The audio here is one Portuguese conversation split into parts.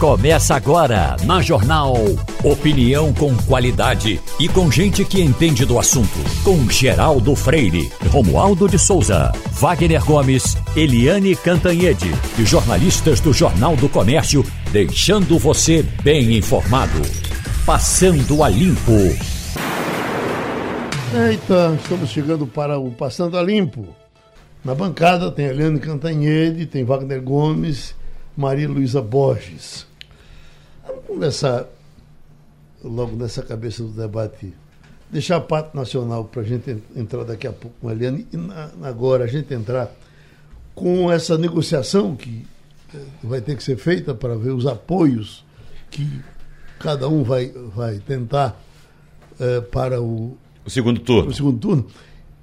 Começa agora na Jornal. Opinião com qualidade e com gente que entende do assunto. Com Geraldo Freire, Romualdo de Souza, Wagner Gomes, Eliane Cantanhede e jornalistas do Jornal do Comércio, deixando você bem informado. Passando a Limpo. Eita, estamos chegando para o Passando a Limpo. Na bancada tem Eliane Cantanhede, tem Wagner Gomes, Maria Luísa Borges. Vamos conversar logo nessa cabeça do debate. Deixar a parte nacional para a gente entrar daqui a pouco com a Eliane e na, agora a gente entrar com essa negociação que eh, vai ter que ser feita para ver os apoios que cada um vai, vai tentar eh, para o, o segundo turno. O segundo turno.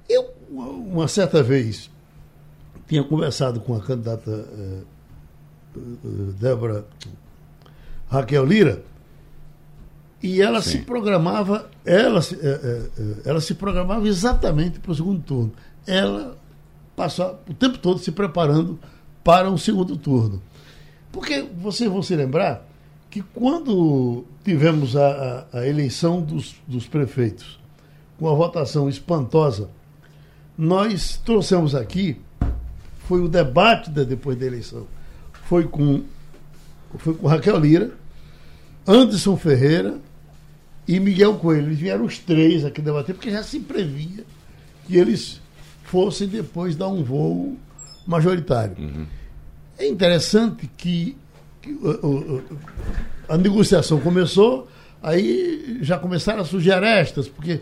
Eu, uma certa vez, tinha conversado com a candidata eh, Débora Raquel Lira, e ela Sim. se programava, ela, eh, eh, eh, ela se programava exatamente para o segundo turno. Ela passou o tempo todo se preparando para um segundo turno. Porque vocês vão se lembrar que quando tivemos a, a, a eleição dos, dos prefeitos, com a votação espantosa, nós trouxemos aqui, foi o debate de, depois da eleição, foi com, foi com Raquel Lira, Anderson Ferreira e Miguel Coelho. Eles vieram os três aqui debater, porque já se previa que eles fossem depois dar um voo majoritário. Uhum. É interessante que, que uh, uh, a negociação começou, aí já começaram a surgir arestas, porque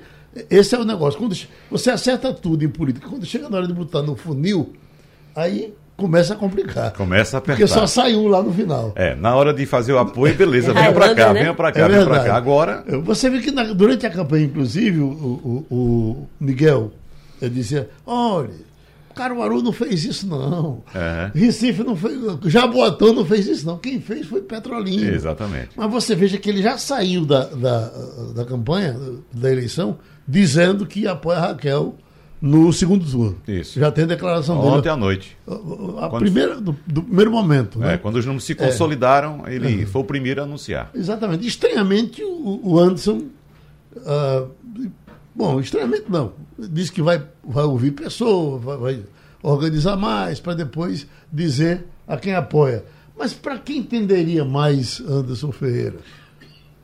esse é o negócio. Quando você acerta tudo em política, quando chega na hora de botar no funil, aí começa a complicar. Começa a apertar. Porque só sai um lá no final. É, na hora de fazer o apoio, beleza, venha para cá, né? venha para cá, é venha para cá. Agora. Você vê que na, durante a campanha, inclusive, o, o, o Miguel dizia: olha. Caruaru não fez isso, não. É. Recife não fez. Jaboatão não fez isso, não. Quem fez foi Petrolina. Exatamente. Mas você veja que ele já saiu da, da, da campanha, da eleição, dizendo que apoia a Raquel no segundo turno. Isso. Já tem declaração Ontem dele. Ontem à noite. A, quando... primeira, do, do, primeiro momento. Né? É, quando os números se consolidaram, é. ele é. foi o primeiro a anunciar. Exatamente. Estranhamente, o, o Anderson. Uh, bom, estranhamente não. Diz que vai, vai ouvir pessoas, vai, vai organizar mais, para depois dizer a quem apoia. Mas para quem entenderia mais Anderson Ferreira?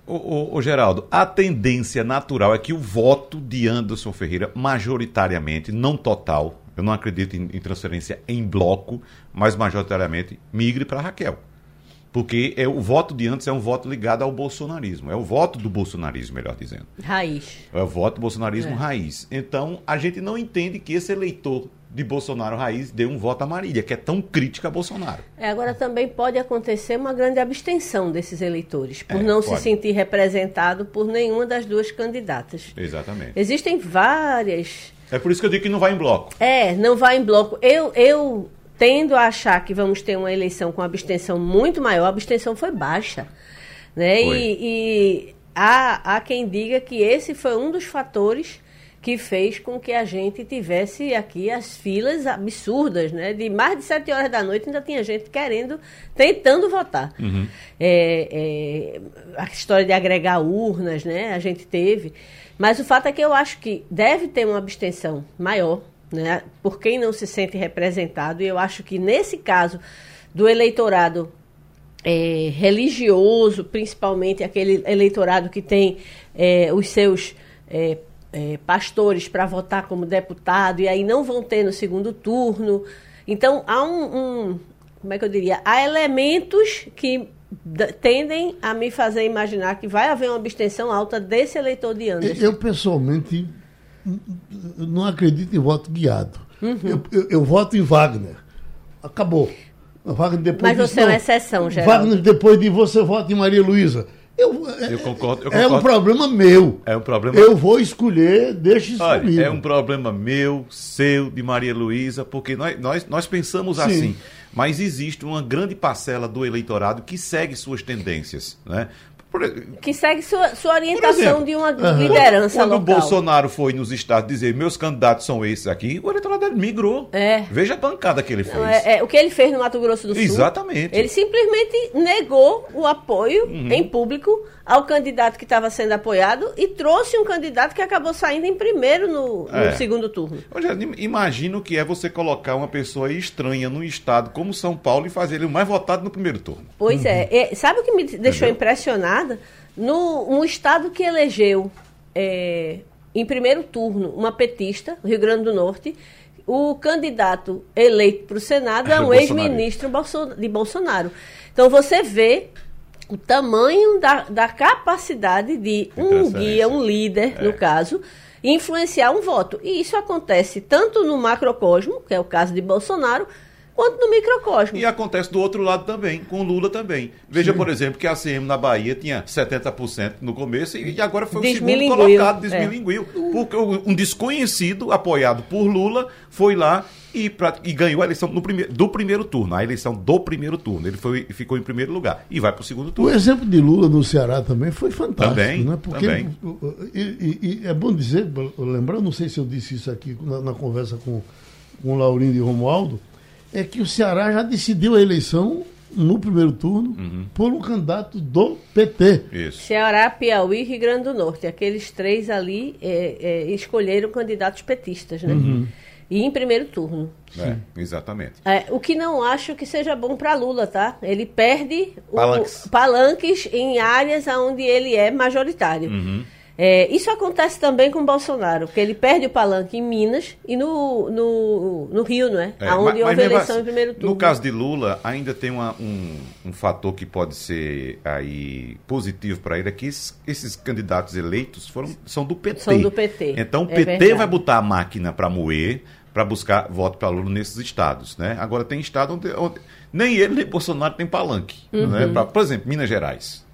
O, Geraldo, a tendência natural é que o voto de Anderson Ferreira, majoritariamente, não total, eu não acredito em, em transferência em bloco, mas majoritariamente, migre para Raquel. Porque é, o voto de antes é um voto ligado ao bolsonarismo. É o voto do bolsonarismo, melhor dizendo. Raiz. É o voto do bolsonarismo é. raiz. Então, a gente não entende que esse eleitor de Bolsonaro raiz deu um voto a Marília, que é tão crítica a Bolsonaro. É, agora também pode acontecer uma grande abstenção desses eleitores, por é, não pode. se sentir representado por nenhuma das duas candidatas. Exatamente. Existem várias. É por isso que eu digo que não vai em bloco. É, não vai em bloco. Eu, eu tendo a achar que vamos ter uma eleição com abstenção muito maior, a abstenção foi baixa. Né? Foi. E, e há, há quem diga que esse foi um dos fatores que fez com que a gente tivesse aqui as filas absurdas, né? De mais de sete horas da noite ainda tinha gente querendo, tentando votar. Uhum. É, é, a história de agregar urnas, né? A gente teve. Mas o fato é que eu acho que deve ter uma abstenção maior, né? Por quem não se sente representado. E eu acho que nesse caso do eleitorado é, religioso, principalmente aquele eleitorado que tem é, os seus é, pastores para votar como deputado e aí não vão ter no segundo turno. Então há um, um como é que eu diria, há elementos que tendem a me fazer imaginar que vai haver uma abstenção alta desse eleitor de Anderson. Eu pessoalmente não acredito em voto guiado. Uhum. Eu, eu, eu, voto em Wagner. Acabou. Wagner depois Mas você é uma exceção, Geraldo. Wagner depois de você vota em Maria Luísa. Eu, eu, concordo, eu é um problema meu. É um problema. Eu vou escolher, deixe isso Olha. É um problema meu, seu, de Maria Luísa, porque nós, nós, nós pensamos Sim. assim. Mas existe uma grande parcela do eleitorado que segue suas tendências. Né? Que segue sua, sua orientação exemplo, de uma uhum. liderança quando, quando local. o Bolsonaro foi nos estados dizer meus candidatos são esses aqui, o eleitorado dele migrou. É. Veja a bancada que ele fez. É, é, o que ele fez no Mato Grosso do Sul. Exatamente. Ele simplesmente negou o apoio uhum. em público ao candidato que estava sendo apoiado e trouxe um candidato que acabou saindo em primeiro no, no é. segundo turno. Imagina o que é você colocar uma pessoa estranha num estado como São Paulo e fazer ele o mais votado no primeiro turno. Pois uhum. é. Sabe o que me deixou Entendeu? impressionada? No, um estado que elegeu é, em primeiro turno uma petista, Rio Grande do Norte, o candidato eleito para o Senado é um ex-ministro de Bolsonaro. Então você vê o tamanho da, da capacidade de um guia, um líder, é. no caso, influenciar um voto. E isso acontece tanto no macrocosmo, que é o caso de Bolsonaro, quanto no microcosmo. E acontece do outro lado também, com Lula também. Veja, Sim. por exemplo, que a CM na Bahia tinha 70% no começo e agora foi o segundo colocado, desmilinguiu. É. Porque um desconhecido, apoiado por Lula, foi lá e, pra, e ganhou a eleição no primeiro, do primeiro turno, a eleição do primeiro turno. Ele foi, ficou em primeiro lugar e vai para o segundo turno. O exemplo de Lula no Ceará também foi fantástico. Também, né? Porque também. E, e, e é bom dizer, lembrar, não sei se eu disse isso aqui na, na conversa com, com o Laurindo e Romualdo, é que o Ceará já decidiu a eleição no primeiro turno uhum. por um candidato do PT. Isso. Ceará, Piauí e Rio Grande do Norte. Aqueles três ali é, é, escolheram candidatos petistas, né? Uhum. E em primeiro turno. É, exatamente. É, o que não acho que seja bom para Lula, tá? Ele perde palanques. O, palanques em áreas onde ele é majoritário. Uhum. É, isso acontece também com o Bolsonaro, porque ele perde o palanque em Minas e no, no, no Rio, não é? é Onde mas, houve mas eleição assim, em primeiro turno. No caso de Lula, ainda tem uma, um, um fator que pode ser aí positivo para ele, é que esses, esses, candidatos eleitos foram, são do PT. São do PT. Então o PT é verdade. vai botar a máquina para moer, para buscar voto para Lula nesses estados. Né? Agora tem estado onde, onde nem ele nem Bolsonaro tem palanque. Uhum. Né? Pra, por exemplo, Minas Gerais.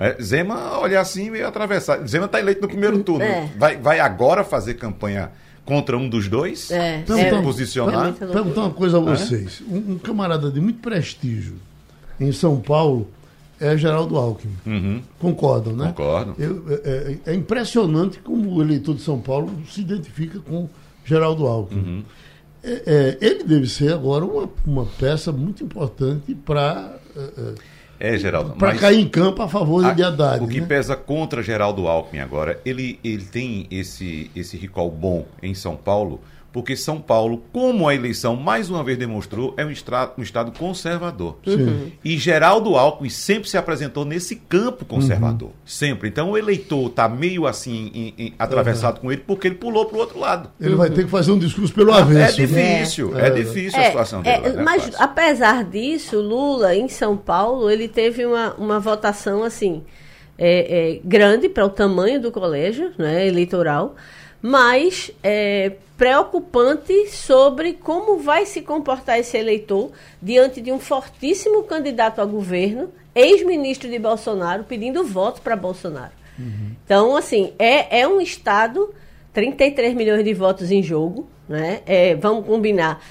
É, Zema olhar assim e atravessar. Zema está eleito no primeiro turno. É. Vai, vai agora fazer campanha contra um dos dois? É. Se é. posicionar? Perguntar uma coisa a é? vocês. Um, um, camarada de muito prestígio em São Paulo é Geraldo Alckmin. Uhum. Concordam, né? Concordo. Eu, é, é, é, impressionante como o eleitor de São Paulo se identifica com Geraldo Alckmin. Uhum. É, ele deve ser agora uma, uma peça muito importante para é, Geraldo. Para cair em campo a favor a, de Haddad. O que né? pesa contra Geraldo Alckmin agora, ele, ele tem esse, esse recall bom em São Paulo, porque São Paulo, como a eleição mais uma vez demonstrou, é um, estado, um estado conservador. Uhum. E Geraldo Alckmin sempre se apresentou nesse campo conservador. Uhum. Sempre. Então o eleitor está meio assim em, em, atravessado uhum. com ele porque ele pulou para o outro lado. Ele vai ter que fazer um discurso pelo avesso. É difícil, né? é, é, difícil é, a situação dele. É, mas apesar disso, Lula, em São Paulo, ele teve uma, uma votação assim. É, é, grande para o tamanho do colégio né, eleitoral, mas é, preocupante sobre como vai se comportar esse eleitor diante de um fortíssimo candidato a governo, ex-ministro de Bolsonaro, pedindo voto para Bolsonaro. Uhum. Então, assim, é, é um Estado, 33 milhões de votos em jogo, né? É, vamos combinar.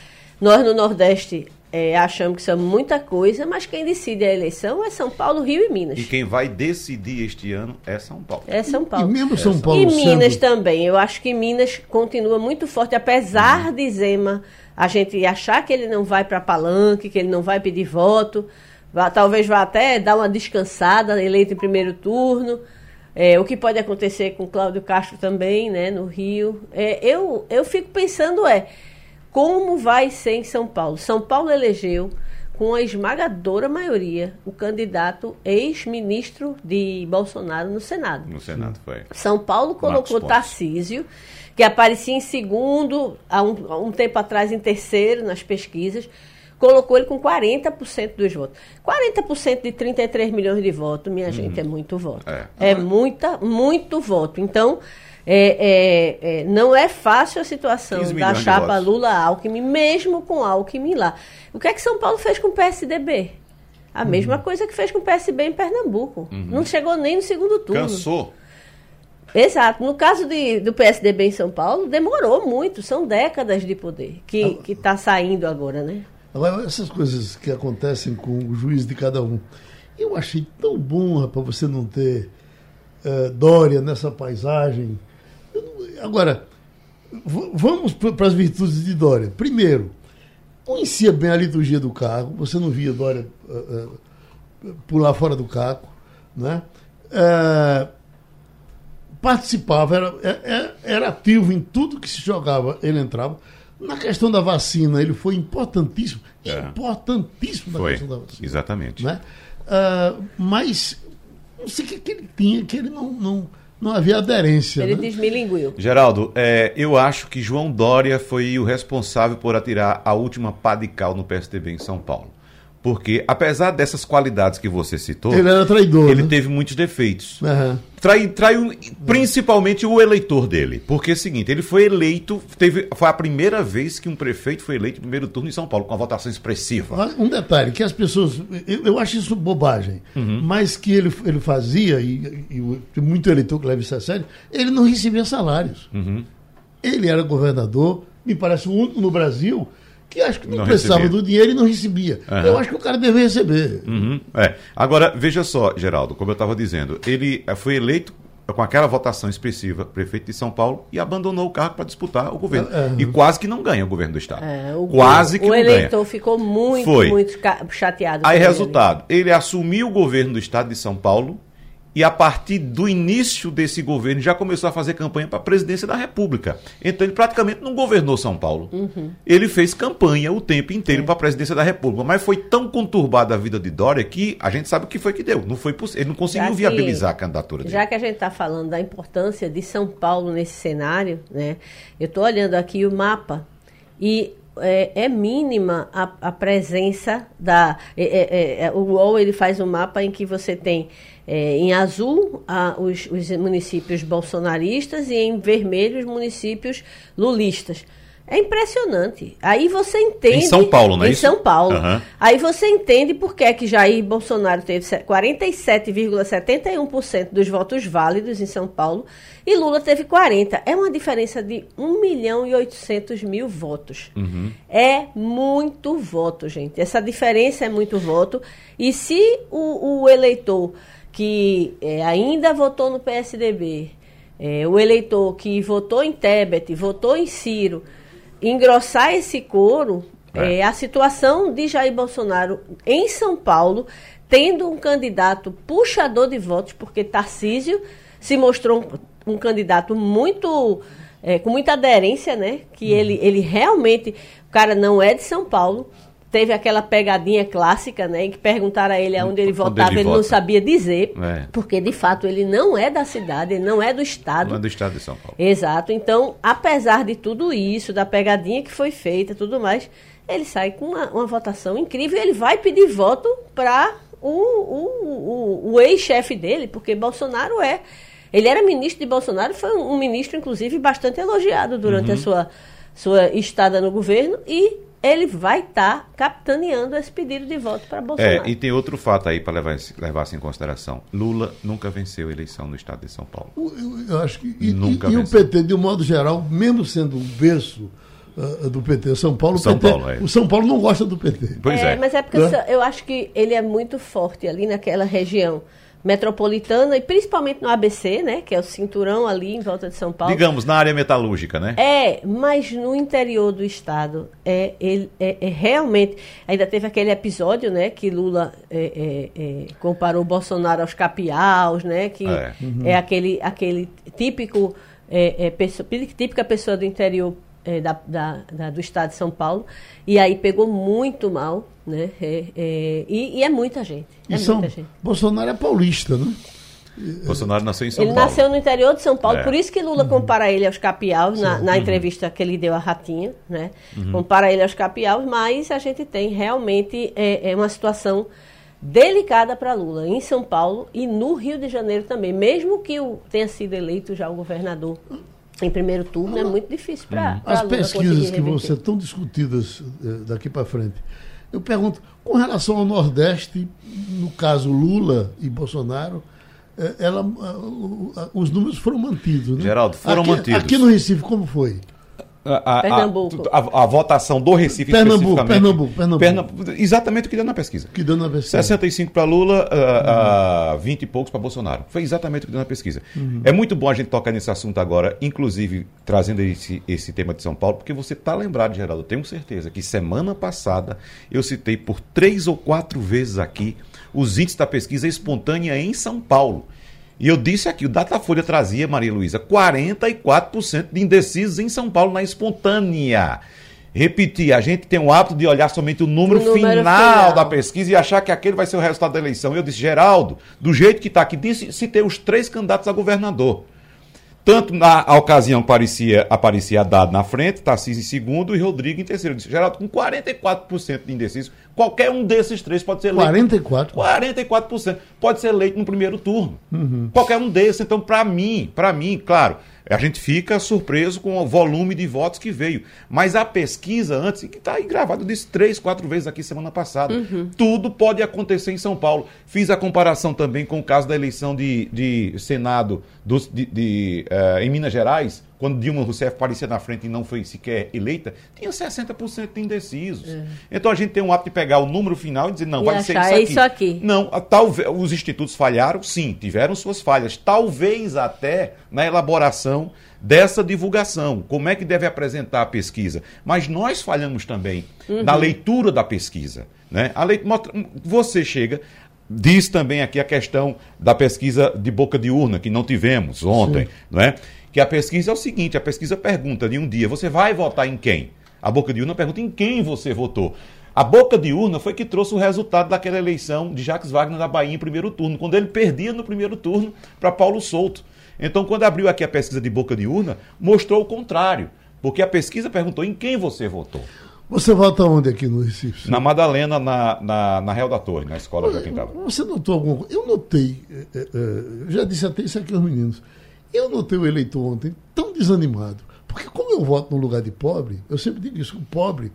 Nós no Nordeste é, achamos que são muita coisa, mas quem decide a eleição é São Paulo, Rio e Minas. E quem vai decidir este ano é São Paulo. É São Paulo. E mesmo São Paulo. E Minas sendo... também. Eu acho que Minas continua muito forte, apesar uhum. de Zema a gente achar que ele não vai para palanque, que ele não vai pedir voto, vá, talvez vá até dar uma descansada, eleito em primeiro turno. É, o que pode acontecer com Cláudio Castro também, né, no Rio. É, eu, eu fico pensando é como vai ser em São Paulo? São Paulo elegeu com a esmagadora maioria o candidato ex-ministro de Bolsonaro no Senado. No Senado foi. São Paulo colocou Tarcísio, que aparecia em segundo, há um, há um tempo atrás em terceiro nas pesquisas, colocou ele com 40% dos votos. 40% de 33 milhões de votos, minha uhum. gente, é muito voto. É, é muita, muito voto. Então, é, é, é, não é fácil a situação da chapa Lula-Alckmin, mesmo com Alckmin lá. O que é que São Paulo fez com o PSDB? A uhum. mesma coisa que fez com o PSB em Pernambuco. Uhum. Não chegou nem no segundo turno. Cansou. Exato. No caso de, do PSDB em São Paulo, demorou muito. São décadas de poder que está saindo agora, né? Agora, essas coisas que acontecem com o juiz de cada um. Eu achei tão bom, rapaz, você não ter uh, Dória nessa paisagem. Agora, vamos para as virtudes de Dória. Primeiro, conhecia bem a liturgia do cargo, você não via Dória uh, uh, pular fora do cargo, né? participava, era, era, era ativo em tudo que se jogava, ele entrava. Na questão da vacina, ele foi importantíssimo. É. Importantíssimo na foi, questão da vacina. Exatamente. Né? Uh, mas não sei o que, que ele tinha, que ele não, não, não havia aderência. Ele né? desmilinguiu. Geraldo, é, eu acho que João Dória foi o responsável por atirar a última pá de cal no PSDB em São Paulo. Porque, apesar dessas qualidades que você citou, ele era traidor. Ele né? teve muitos defeitos. Uhum. Trai, traiu principalmente o eleitor dele. Porque é o seguinte, ele foi eleito, teve, foi a primeira vez que um prefeito foi eleito no primeiro turno em São Paulo, com uma votação expressiva. Um detalhe, que as pessoas. Eu, eu acho isso bobagem, uhum. mas que ele, ele fazia, e, e, muito eleitor que leva isso a sério, ele não recebia salários. Uhum. Ele era governador, me parece o único no Brasil que acho que não, não precisava recebia. do dinheiro e não recebia. Uhum. Eu acho que o cara deveria receber. Uhum. É. Agora, veja só, Geraldo, como eu estava dizendo, ele eh, foi eleito com aquela votação expressiva, prefeito de São Paulo, e abandonou o cargo para disputar o governo. Uhum. E quase que não ganha o governo do Estado. É, o, quase que o não ganha. O eleitor ficou muito, foi. muito chateado. Aí, resultado, ele. ele assumiu o governo do Estado de São Paulo e a partir do início desse governo já começou a fazer campanha para a presidência da República. Então ele praticamente não governou São Paulo. Uhum. Ele fez campanha o tempo inteiro é. para a presidência da República, mas foi tão conturbada a vida de Dória que a gente sabe o que foi que deu. Não foi Ele não conseguiu que, viabilizar a candidatura dele. Já que a gente está falando da importância de São Paulo nesse cenário, né? Eu estou olhando aqui o mapa e é, é, mínima a, a presença da. É, é, é o UOL ele faz um mapa em que você tem é, em azul a, os, os, municípios bolsonaristas e em vermelho os municípios lulistas. É impressionante. Aí você entende. Em São Paulo, né? Em isso? São Paulo. Uhum. Aí você entende por que, é que Jair Bolsonaro teve 47,71% dos votos válidos em São Paulo e Lula teve 40%. É uma diferença de 1 milhão e 800 mil votos. Uhum. É muito voto, gente. Essa diferença é muito voto. E se o, o eleitor que é, ainda votou no PSDB, é, o eleitor que votou em Tebet, votou em Ciro, engrossar esse coro, é. é. a situação de Jair Bolsonaro em São Paulo, tendo um candidato puxador de votos, porque Tarcísio se mostrou um, um candidato muito. É, com muita aderência, né? Que uhum. ele, ele realmente. O cara não é de São Paulo, teve aquela pegadinha clássica, né, em que perguntaram a ele aonde ele votava, ele, ele não sabia dizer, é. porque de fato ele não é da cidade, ele não é do estado. Não é do estado de São Paulo. Exato. Então, apesar de tudo isso, da pegadinha que foi feita, tudo mais, ele sai com uma, uma votação incrível e ele vai pedir voto para o, o, o, o ex-chefe dele, porque Bolsonaro é. Ele era ministro de Bolsonaro, foi um, um ministro, inclusive, bastante elogiado durante uhum. a sua, sua estada no governo e ele vai estar tá capitaneando esse pedido de voto para Bolsonaro. É, e tem outro fato aí para levar, levar isso em consideração. Lula nunca venceu a eleição no estado de São Paulo. Eu, eu acho que. E, nunca e, e o PT, de um modo geral, mesmo sendo um berço uh, do PT, São Paulo, São PT, Paulo, é. o São Paulo não gosta do PT. Pois é. é. Mas é porque é? eu acho que ele é muito forte ali naquela região metropolitana e principalmente no ABC, né, que é o cinturão ali em volta de São Paulo. Digamos na área metalúrgica, né? É, mas no interior do estado é, ele, é, é realmente ainda teve aquele episódio, né, que Lula é, é, é comparou Bolsonaro aos capiaus, né, que é, uhum. é aquele aquele típico pessoa, típica pessoa do interior da, da, da, do estado de São Paulo e aí pegou muito mal né? É, é, e, e, é muita gente. É São, muita gente. Bolsonaro é paulista, né? Bolsonaro nasceu em São ele Paulo. Ele nasceu no interior de São Paulo, é. por isso que Lula uhum. compara ele aos capiaus, na, na, entrevista que ele deu a Ratinha, né? Uhum. Compara ele aos capiaus, mas a gente tem realmente é, é uma situação delicada para Lula em São Paulo e no Rio de Janeiro também. Mesmo que o, tenha sido eleito já o governador em primeiro turno, é muito difícil para uhum. As pesquisas que vão ser tão discutidas eh, daqui para frente eu pergunto, com relação ao Nordeste, no caso Lula e Bolsonaro, é, ela, os números foram mantidos. Né? Geraldo, foram aqui, mantidos. Aqui no Recife, como foi? A, Pernambuco. A, a, a, votação do Recife Pernambuco, Pernambuco, Pernambuco. Pernambuco. Exatamente o que deu na pesquisa. Que deu na pesquisa. 65 para Lula, uh, uh, 20 e poucos para Bolsonaro. Foi exatamente o que deu na pesquisa. Uhum. É muito bom a gente tocar nesse assunto agora, inclusive trazendo esse, esse tema de São Paulo, porque você está lembrado, Geraldo, eu tenho certeza que semana passada eu citei por três ou quatro vezes aqui os índices da pesquisa espontânea em São Paulo. E eu disse aqui, o Datafolha trazia, Maria Luísa, 44% de indecisos em São Paulo na espontânea. Repetir, a gente tem o hábito de olhar somente o número, o número final, final, da pesquisa e achar que aquele vai ser o resultado da eleição. Eu disse, Geraldo, do jeito que está aqui, disse, citei os três candidatos a governador. Tanto na ocasião aparecia, aparecia Haddad na frente, Tarcísio em segundo e Rodrigo em terceiro. disse, Geraldo, com 44% de indecisos, qualquer um desses três pode ser eleito. 44%? 44%. Pode ser eleito no primeiro turno. Uhum. Qualquer um desses. Então, para mim, para mim, claro, a gente fica surpreso com o volume de votos que veio. Mas a pesquisa antes, que está aí gravado, eu disse três, quatro vezes aqui semana passada. Uhum. Tudo pode acontecer em São Paulo. Fiz a comparação também com o caso da eleição de, de Senado do, de, de, uh, em Minas Gerais quando Dilma Rousseff aparecia na frente e não foi sequer eleita, tinha 60% de indecisos. É. Então a gente tem um hábito de pegar o número final e dizer, não, e vai ser isso aqui. isso aqui. Não, talvez os institutos falharam, sim, tiveram suas falhas. Talvez até na elaboração dessa divulgação. Como é que deve apresentar a pesquisa? Mas nós falhamos também uhum. na leitura da pesquisa. Né? A leit... Você chega, diz também aqui a questão da pesquisa de boca de urna, que não tivemos ontem, Sim. não é? Que a pesquisa é o seguinte: a pesquisa pergunta de um dia, você vai votar em quem? A boca de urna pergunta em quem você votou. A boca de urna foi que trouxe o resultado daquela eleição de Jacques Wagner da Bahia em primeiro turno, quando ele perdia no primeiro turno para Paulo Souto. Então, quando abriu aqui a pesquisa de boca de urna, mostrou o contrário, porque a pesquisa perguntou em quem você votou. Você vota onde aqui no Recife? Na Madalena, na, na, na Real da Torre, na escola Olha, Joaquim Você notou alguma coisa? Eu notei, é, é, já disse até isso aqui aos meninos. Eu notei o eleitor ontem tão desanimado. Porque como eu voto no lugar de pobre, eu sempre digo isso, o pobre,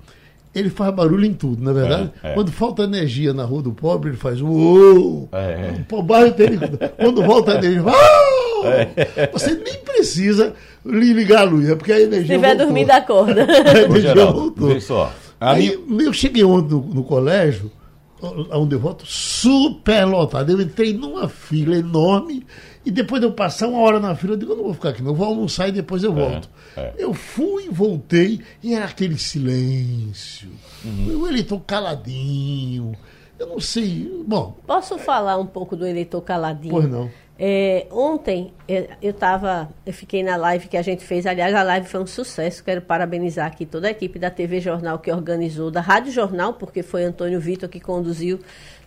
ele faz barulho em tudo, não é verdade? É, é. Quando falta energia na rua do pobre, ele faz uou! É. O bairro dele, quando volta a energia, uou! É. Você nem precisa ligar a luz, é porque a energia. Se estiver dormindo, acorda. A energia voltou. Vê só. Aí, eu cheguei ontem no, no colégio, onde eu voto, super lotado. Eu entrei numa fila enorme e depois de eu passar uma hora na fila, eu digo, eu não vou ficar aqui, não, eu vou almoçar e depois eu é, volto. É, é. Eu fui, voltei e era aquele silêncio. Uhum. O eleitor caladinho. Eu não sei. Bom. Posso falar um pouco do eleitor caladinho? Pois não. É, ontem eu estava, eu fiquei na live que a gente fez. Aliás, a live foi um sucesso. Quero parabenizar aqui toda a equipe da TV Jornal que organizou, da Rádio Jornal, porque foi Antônio Vitor que conduziu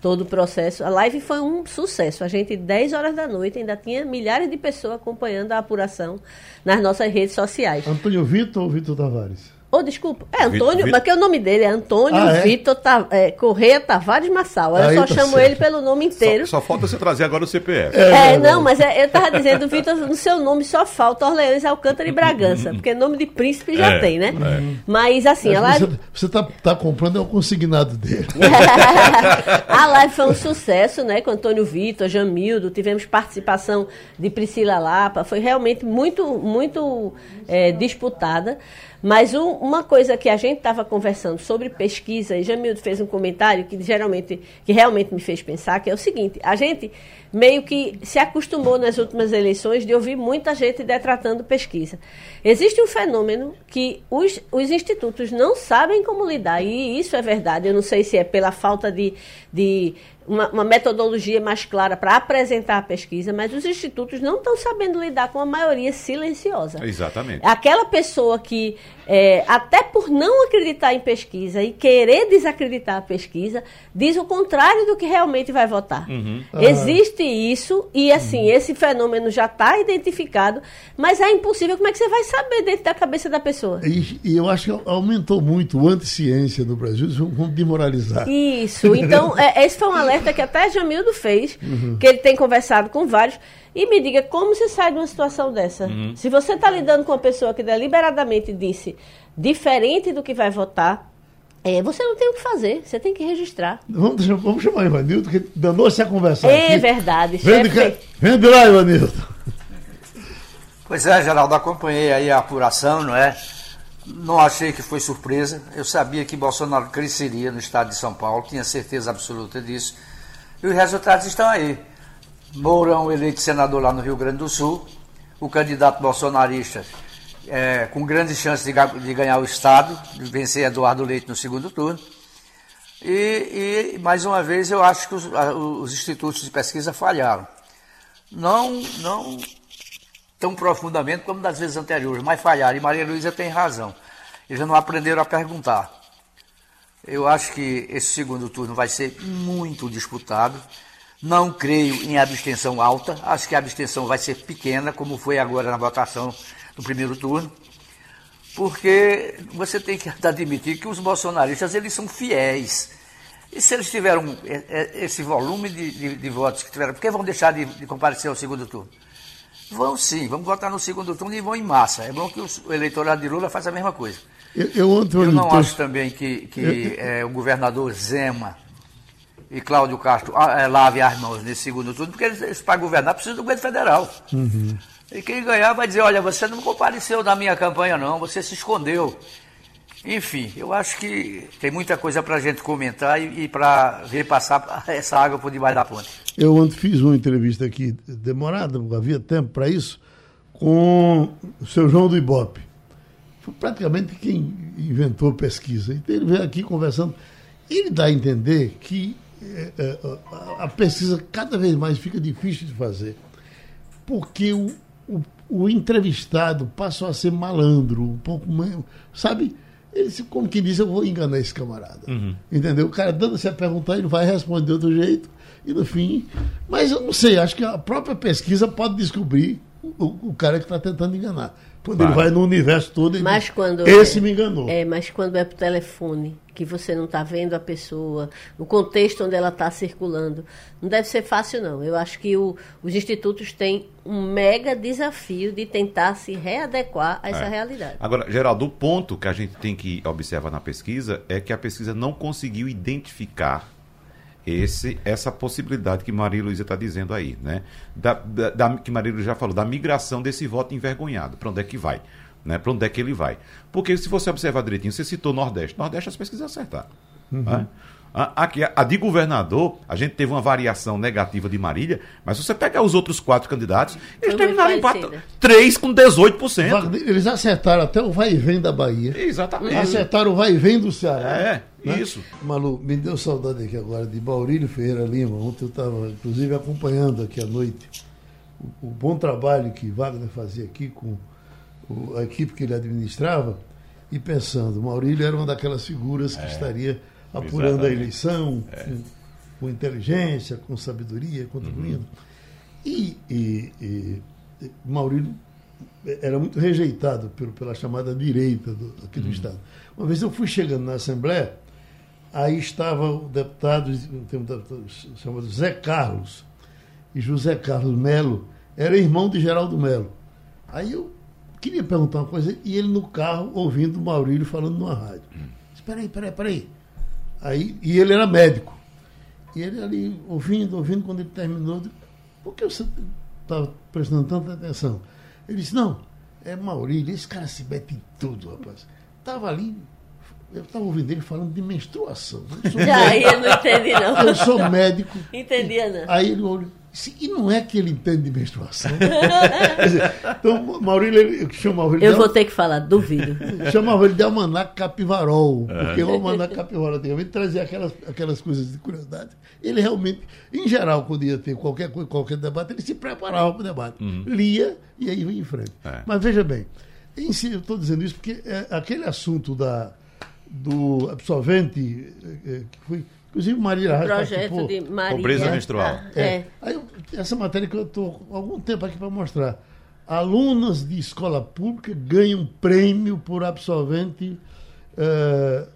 todo o processo. A live foi um sucesso. A gente, 10 horas da noite, ainda tinha milhares de pessoas acompanhando a apuração nas nossas redes sociais. Antônio Vitor ou Vitor Tavares? Oh, desculpa. É Antônio, Vitor, mas o nome dele é Antônio ah, é? Vitor Ta, é, Correia Tavares Massal. Eu só tá chamo certo. ele pelo nome inteiro. Só, só, falta você trazer agora o CPF. É, é não, mas é, eu estava dizendo, Vitor, no seu nome só falta Orleans, Alcântara e Bragança, porque nome de príncipe já é, tem, né? É. Mas assim, a live... Você está tá comprando é o consignado dele. a live foi um sucesso, né? Com Antônio Vitor, Jamildo, tivemos participação de Priscila Lapa, foi realmente muito, muito é, disputada. Mas um, uma coisa que a gente estava conversando sobre pesquisa, e Jamildo fez um comentário que geralmente, que realmente me fez pensar, que é o seguinte, a gente meio que se acostumou nas últimas eleições de ouvir muita gente detratando pesquisa. Existe um fenômeno que os, os institutos não sabem como lidar, e isso é verdade. Eu não sei se é pela falta de, de uma, uma metodologia mais clara para apresentar a pesquisa, mas os institutos não estão sabendo lidar com a maioria silenciosa. Exatamente. Aquela pessoa que, é, até por não acreditar em pesquisa e querer desacreditar a pesquisa, diz o contrário do que realmente vai votar. Uhum. Existe isso, e assim, uhum. esse fenômeno já está identificado, mas é impossível. Como é que você vai saber dentro da cabeça da pessoa? E, e eu acho que aumentou muito o anti-ciência no Brasil, vamos demoralizar. Isso, então, é, esse foi um alerta alerta que até Jamildo fez, uhum. que ele tem conversado com vários. E me diga como se sai de uma situação dessa. Uhum. Se você está lidando com uma pessoa que deliberadamente disse diferente do que vai votar, é, você não tem o que fazer, você tem que registrar. Vamos, vamos chamar o Ivanildo, que danou-se a conversar. É aqui. verdade, vem chefe. Vem de lá, Ivanildo. Pois é, Geraldo, acompanhei aí a apuração, não é? não achei que foi surpresa. Eu sabia que Bolsonaro cresceria no estado de São Paulo, tinha certeza absoluta disso. E os resultados estão aí. Mourão eleito senador lá no Rio Grande do Sul, o candidato bolsonarista é, com grandes chances de, de, ganhar o Estado, de vencer Eduardo Leite no segundo turno. E, e mais uma vez, eu acho que os, os institutos de pesquisa falharam. Não, não tão profundamente como das vezes anteriores, mas falharam. E Maria Luísa tem razão. Eles não aprenderam a perguntar. Eu acho que esse segundo turno vai ser muito disputado. Não creio em abstenção alta. Acho que a abstenção vai ser pequena, como foi agora na votação do primeiro turno. Porque você tem que admitir que os bolsonaristas eles são fiéis. E se eles tiveram é, é, esse volume de, de, de votos que tiveram, por que vão deixar de, de comparecer ao segundo turno? Vão sim, vamos votar no segundo turno e vão em massa. É bom que o eleitorado de Lula faça a mesma coisa. Eu, eu, eu não acho também que, que eu, é, o governador Zema e Cláudio Castro ah, é, lave as mãos nesse segundo turno, porque eles, eles para governar precisam do governo federal. Uhum. E quem ganhar vai dizer, olha, você não compareceu na minha campanha não, você se escondeu. Enfim, eu acho que tem muita coisa para a gente comentar e, e para ver passar essa água por debaixo da ponte. Eu ontem fiz uma entrevista aqui, demorada, havia tempo para isso, com o seu João do Ibope. Foi praticamente quem inventou pesquisa. Então ele veio aqui conversando. Ele dá a entender que é, é, a pesquisa cada vez mais fica difícil de fazer. Porque o, o, o entrevistado passou a ser malandro, um pouco mais. Sabe? Ele, como que diz, eu vou enganar esse camarada. Uhum. Entendeu? O cara dando-se a perguntar, ele vai responder de outro jeito e no fim. Mas eu não sei, acho que a própria pesquisa pode descobrir o, o cara que está tentando enganar. Quando ele vai no universo todo, mas quando esse é, me enganou. É, mas quando é por telefone, que você não está vendo a pessoa, no contexto onde ela está circulando, não deve ser fácil, não. Eu acho que o, os institutos têm um mega desafio de tentar se readequar a essa é. realidade. Agora, Geraldo, o ponto que a gente tem que observar na pesquisa é que a pesquisa não conseguiu identificar esse, essa possibilidade que Maria Luísa está dizendo aí, né? Da, da, da, que Maria Luísa já falou, da migração desse voto envergonhado. Para onde é que vai? Né? Para onde é que ele vai? Porque se você observar direitinho, você citou Nordeste. Nordeste as pesquisas acertaram. Uhum. Né? Aqui, a de governador, a gente teve uma variação negativa de Marília, mas se você pegar os outros quatro candidatos, eles terminaram em três com 18%. Eles acertaram até o vai e vem da Bahia. Exatamente. Acertaram o vai e vem do Ceará. É, né? isso. Malu, me deu saudade aqui agora de Maurílio Ferreira Lima. Ontem eu estava, inclusive, acompanhando aqui à noite o, o, bom trabalho que Wagner fazia aqui com o, a equipe que ele administrava e pensando, Maurílio era uma daquelas figuras que é. estaria apurando Exatamente. a eleição, é. com, com, inteligência, com sabedoria, contribuindo. Uhum. E, e, e, Maurílio era muito rejeitado pelo, pela chamada direita do, aqui do uhum. Estado. Uma vez eu fui chegando na Assembleia, aí estava o deputado, tem um deputado chamado Zé Carlos, e José Carlos Melo era irmão de Geraldo Melo. Aí eu queria perguntar uma coisa, e ele no carro ouvindo o Maurílio falando numa rádio. Espera aí, peraí, peraí. Aí, e ele era médico. E ele ali, ouvindo, ouvindo, quando ele terminou, disse, por que você estava prestando tanta atenção? Ele disse, não, é Maurílio, esse cara se mete em tudo, rapaz. Estava ali, eu estava ouvindo ele falando de menstruação. Aí eu não entendi, não. Eu sou médico. Entendia, não. Aí ele olhou, e não é que ele entende de menstruação. dizer, então, Maurílio, ele chama Maurílio. Eu vou ter que falar, duvido. Chamava ele de almanac capivarol, porque o almanac capivarol antigamente trazia aquelas, aquelas coisas de curiosidade. Ele realmente, em geral, quando ia ter qualquer, qualquer debate, ele se preparava para o debate. Uhum. Lia e aí ia em frente. É. Mas veja bem, em si, eu estou dizendo isso porque é, aquele assunto da, do absolvente, é, é que foi Inclusive, Maria o projeto de Maria. Pobreza menstrual. Ah, é. é. Aí, essa matéria que eu estou há algum tempo aqui para mostrar. Alunas de escola pública ganham prêmio por absolvente uh,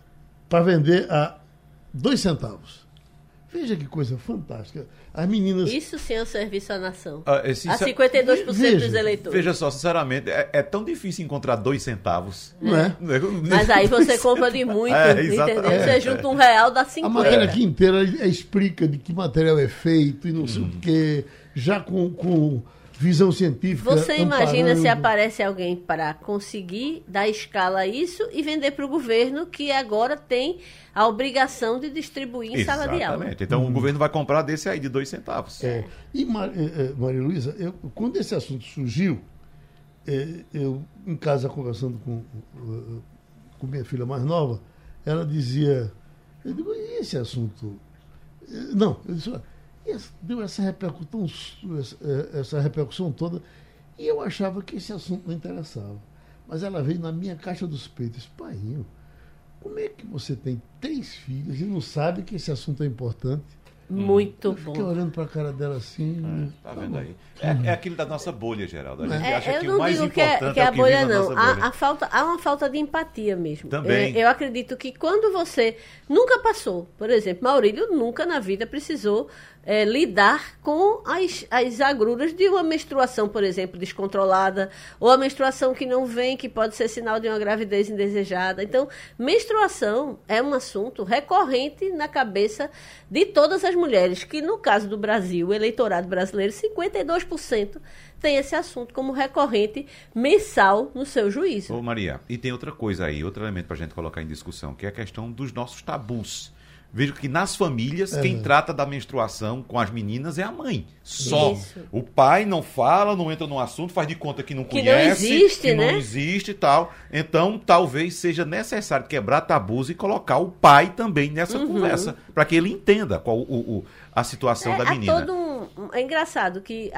para vender a dois centavos. Veja que coisa fantástica. As meninas. Isso sim é um serviço à nação. Ah, é, a 52% veja, dos eleitores. Veja só, sinceramente, é, é, tão difícil encontrar dois centavos. Não é? Mas aí você compra de muito, é, entendeu? Você é. junta um real, dá 50. A matéria aqui inteira explica de que material é feito e não sei hum. o quê. Já com, com visão científica. Você imagina amparando... se aparece alguém para conseguir dar escala a isso e vender para o governo, que agora tem a obrigação de distribuir em sala de aula. Exatamente. Então o governo vai comprar desse aí de dois centavos. É. E, Mar, é, é, Maria Luísa, eu- quando esse assunto surgiu, é, eu, em casa, conversando com, com minha filha mais nova, ela dizia, eu digo, e esse assunto? Não, eu disse, "Olha, esse- deu essa repercussão, essa, repercussão toda, e eu achava que esse assunto não interessava. Mas ela veio na minha caixa dos peitos, painho, como é que você tem três filhos e não sabe que esse assunto é importante? Muito Eu fiquei bom. olhando para a cara dela assim. Tá vendo aí? É, é aquilo da nossa bolha, Geraldo. A gente É, acha eu que não o mais digo que é, importante que é é o a que bolha, vive na não. nossa bolha. Há, há falta, há uma falta de empatia mesmo. Também. É, eu acredito que quando você nunca passou, por exemplo, Maurílio nunca na vida precisou é, lidar com as, as agruras de uma menstruação, por exemplo, descontrolada, ou a menstruação que não vem, que pode ser sinal de uma gravidez indesejada. Então, menstruação é um assunto recorrente na cabeça de todas as mulheres, que no caso do Brasil, o eleitorado brasileiro, 52% tem esse assunto como recorrente mensal no seu juízo. Ô Maria, e tem outra coisa aí, outro elemento para a gente colocar em discussão, que é a questão dos nossos tabus. Vejo que nas famílias, quem trata da menstruação com as meninas é a mãe. Só. Isso. O pai não fala, não entra no assunto, faz de conta que não Que não conhece, existe, que né? não existe e tal. Então, talvez seja necessário quebrar tabus e colocar o pai também nessa Uhum. conversa, para que ele entenda qual o, o- a situação da é, menina. Um, um- é engraçado que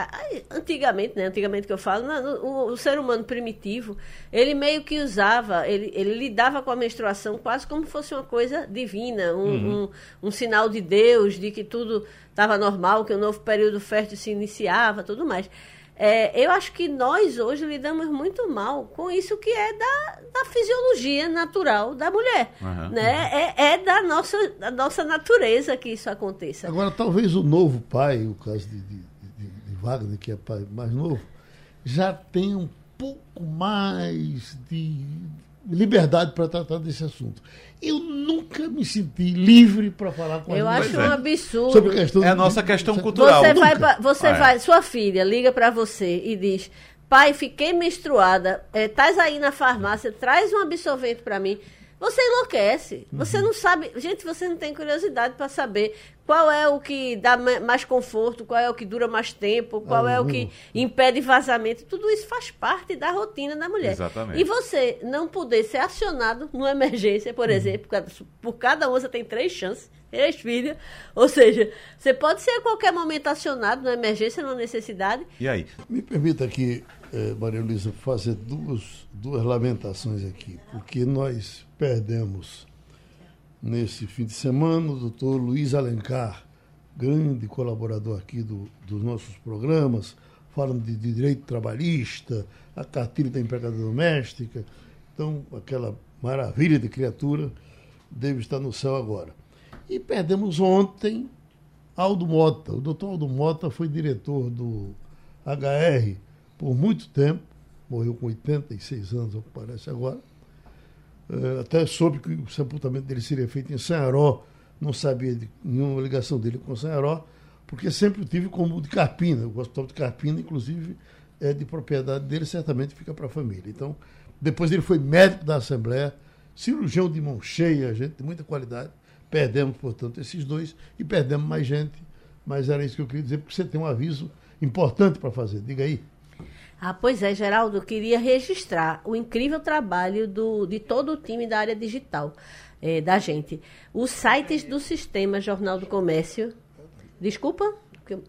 antigamente, né? Antigamente que eu falo, o, o ser humano primitivo, ele meio que usava, ele, ele lidava com a menstruação quase como fosse uma coisa divina, um, Uhum. um, um sinal de Deus, de que tudo estava normal, que o novo período fértil se iniciava, tudo mais. É, eu acho que nós hoje lidamos muito mal com isso que é da, da fisiologia natural da mulher. Aham. Né? É, é da, nossa, da nossa natureza que isso aconteça. Agora, talvez o novo pai, o caso de, de- de- de Wagner, que é pai mais novo, já tenha um pouco mais de liberdade para tratar desse assunto. Eu nunca me senti livre para falar com Eu acho um absurdo. sobre a questão É a de- nossa questão cultural. Você vai, Nunca. pra- você Ah, é. vai, sua filha liga pra você e diz: Pai, fiquei menstruada, é, traz aí na farmácia, traz um absorvente pra mim. Você enlouquece. Você Uhum. não sabe. Gente, você não tem curiosidade pra saber qual é o que dá ma- mais conforto, qual é o que dura mais tempo, qual é o que Uhum. impede vazamento. Tudo isso faz parte da rotina da mulher. Exatamente. E você não poder ser acionado numa emergência, Uhum. por exemplo, por cada- por cada uma você tem três chances, três filhas. Ou seja, você pode ser a qualquer momento acionado numa emergência, numa necessidade. E aí? Me permita aqui, eh, Maria Luísa, fazer duas, duas lamentações aqui, porque nós perdemos nesse fim de semana o doutor Luiz Alencar, grande colaborador aqui do, dos nossos programas, falando de, de direito trabalhista, a cartilha da empregada doméstica. Então, aquela maravilha de criatura deve estar no céu agora. E perdemos ontem Aldo Mota. O doutor Aldo Mota foi diretor do HR por muito tempo, morreu com 86 anos, ao que parece agora. Eh, até soube que o sepultamento dele seria feito em Sanharó, não sabia de nenhuma ligação dele com Sanharó, porque sempre o tive como de Carpina. O hospital de Carpina, inclusive, é de propriedade dele, certamente fica para a família. Então, depois ele foi médico da Assembleia, cirurgião de mão cheia, gente de muita qualidade. Perdemos, portanto, esses dois e perdemos mais gente. Mas era isso que eu queria dizer, porque você tem um aviso importante para fazer. Diga aí. Ah, pois é, Geraldo, eu queria registrar o incrível trabalho do, de todo o time da área digital eh, da gente. Os sites do Sistema Jornal do Comércio. Desculpa? posso